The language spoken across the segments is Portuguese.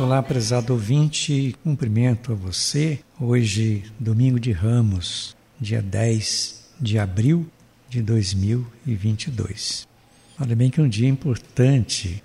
Olá, prezado ouvinte, cumprimento a você. Hoje, domingo de Ramos, dia 10 de abril de 2022. Olha bem que é um dia importante.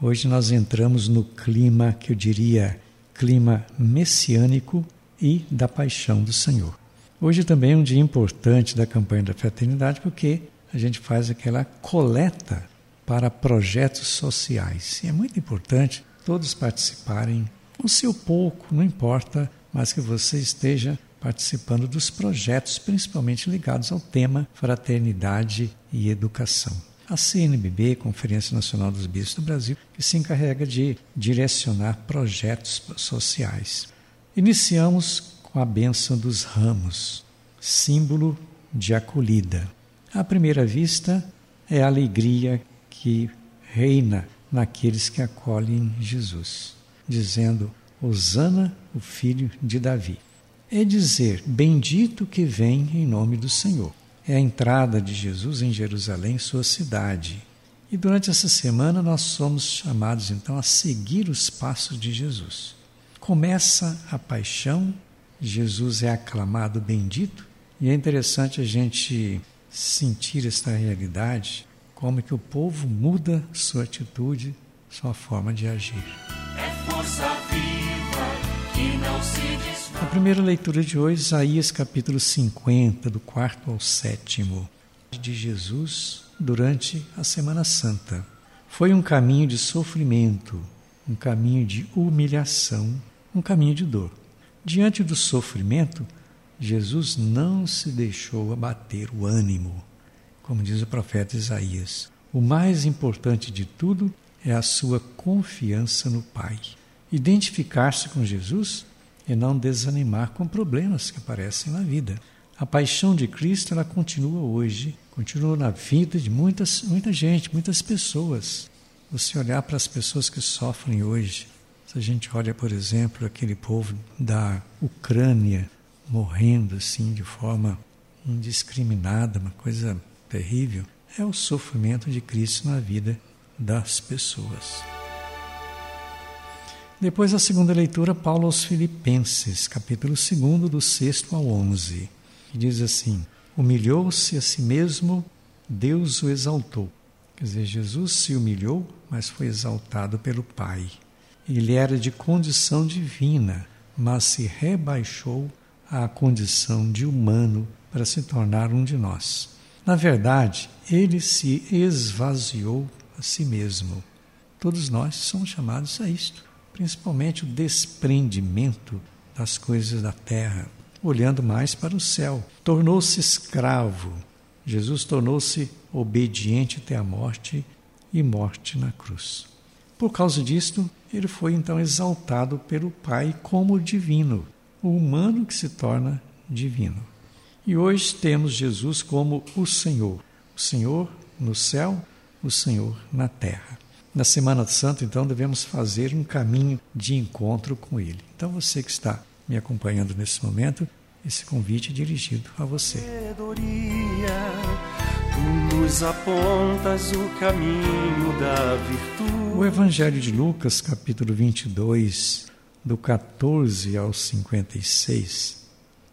Hoje nós entramos no clima que eu diria clima messiânico e da paixão do Senhor. Hoje também é um dia importante da campanha da fraternidade porque a gente faz aquela coleta para projetos sociais. E é muito importante todos participarem com seu pouco, não importa, mas que você esteja participando dos projetos, principalmente ligados ao tema fraternidade e educação. A CNBB, Conferência Nacional dos Bispos do Brasil, que se encarrega de direcionar projetos sociais. Iniciamos com a bênção dos ramos, símbolo de acolhida. À primeira vista, é a alegria que reina naqueles que acolhem Jesus, dizendo: Hosana, o filho de Davi. É dizer: Bendito que vem em nome do Senhor. É a entrada de Jesus em Jerusalém, sua cidade. E durante essa semana nós somos chamados então a seguir os passos de Jesus. Começa a paixão, Jesus é aclamado bendito, e é interessante a gente sentir esta realidade como que o povo muda sua atitude, sua forma de agir. É força viva que não se desfaz. A primeira leitura de hoje, Isaías capítulo 50, do quarto ao sétimo, de Jesus durante a Semana Santa. Foi um caminho de sofrimento, um caminho de humilhação, um caminho de dor. Diante do sofrimento, Jesus não se deixou abater o ânimo como diz o profeta Isaías. O mais importante de tudo é a sua confiança no Pai. Identificar-se com Jesus é não desanimar com problemas que aparecem na vida. A paixão de Cristo ela continua hoje, continua na vida de muitas, muita gente, muitas pessoas. Você olhar para as pessoas que sofrem hoje, se a gente olha, por exemplo, aquele povo da Ucrânia morrendo assim de forma indiscriminada, uma coisa terrível é o sofrimento de Cristo na vida das pessoas. Depois a segunda leitura, Paulo aos Filipenses, capítulo 2, do 6 ao 11, que diz assim: Humilhou-se a si mesmo, Deus o exaltou. Quer dizer, Jesus se humilhou, mas foi exaltado pelo Pai. Ele era de condição divina, mas se rebaixou à condição de humano para se tornar um de nós. Na verdade, ele se esvaziou a si mesmo. Todos nós somos chamados a isto, principalmente o desprendimento das coisas da terra, olhando mais para o céu. Tornou-se escravo. Jesus tornou-se obediente até a morte e morte na cruz. Por causa disto, ele foi então exaltado pelo Pai como divino, o humano que se torna divino. E hoje temos Jesus como o Senhor, o Senhor no céu, o Senhor na terra. Na Semana Santa, então, devemos fazer um caminho de encontro com Ele. Então, você que está me acompanhando nesse momento, esse convite é dirigido a você. Tu nos apontas o caminho da virtude. O Evangelho de Lucas, capítulo 22, do 14 ao 56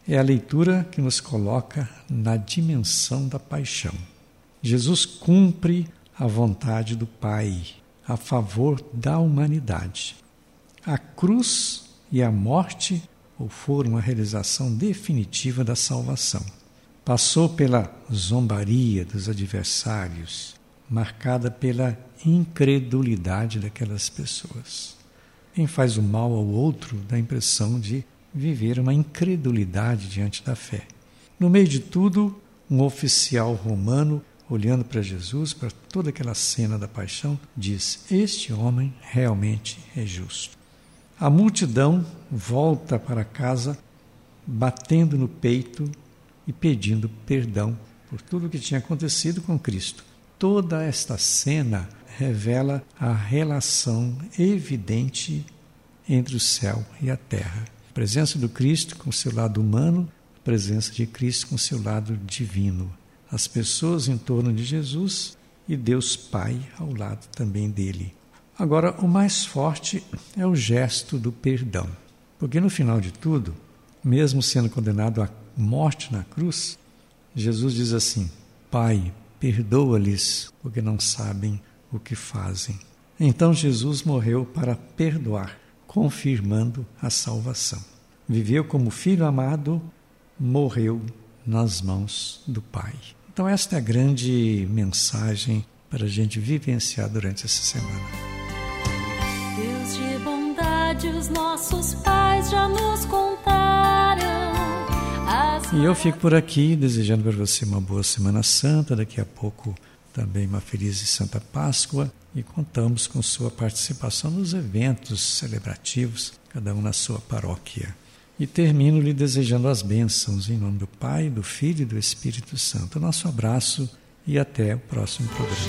é a leitura que nos coloca na dimensão da paixão. Jesus cumpre a vontade do Pai a favor da humanidade. A cruz e a morte o foram a realização definitiva da salvação. Passou pela zombaria dos adversários, marcada pela incredulidade daquelas pessoas. Quem faz o mal ao outro dá a impressão de viver uma incredulidade diante da fé. No meio de tudo, um oficial romano, olhando para Jesus, para toda aquela cena da paixão, diz: Este homem realmente é justo. A multidão volta para casa, batendo no peito e pedindo perdão por tudo o que tinha acontecido com Cristo. Toda esta cena revela a relação evidente entre o céu e a terra presença do Cristo com seu lado humano, presença de Cristo com seu lado divino. As pessoas em torno de Jesus e Deus Pai ao lado também dele. Agora, o mais forte é o gesto do perdão. Porque no final de tudo, mesmo sendo condenado à morte na cruz, Jesus diz assim: Pai, perdoa-lhes, porque não sabem o que fazem. Então Jesus morreu para perdoar, confirmando a salvação. Viveu como filho amado, morreu nas mãos do Pai. Então, esta é a grande mensagem para a gente vivenciar durante essa semana. Deus de bondade, os nossos pais já nos contaram. E eu fico por aqui desejando para você uma boa Semana Santa, daqui a pouco também uma feliz e santa Páscoa e contamos com sua participação nos eventos celebrativos, cada um na sua paróquia. E termino lhe desejando as bênçãos em nome do Pai, do Filho e do Espírito Santo. Nosso abraço e até o próximo programa.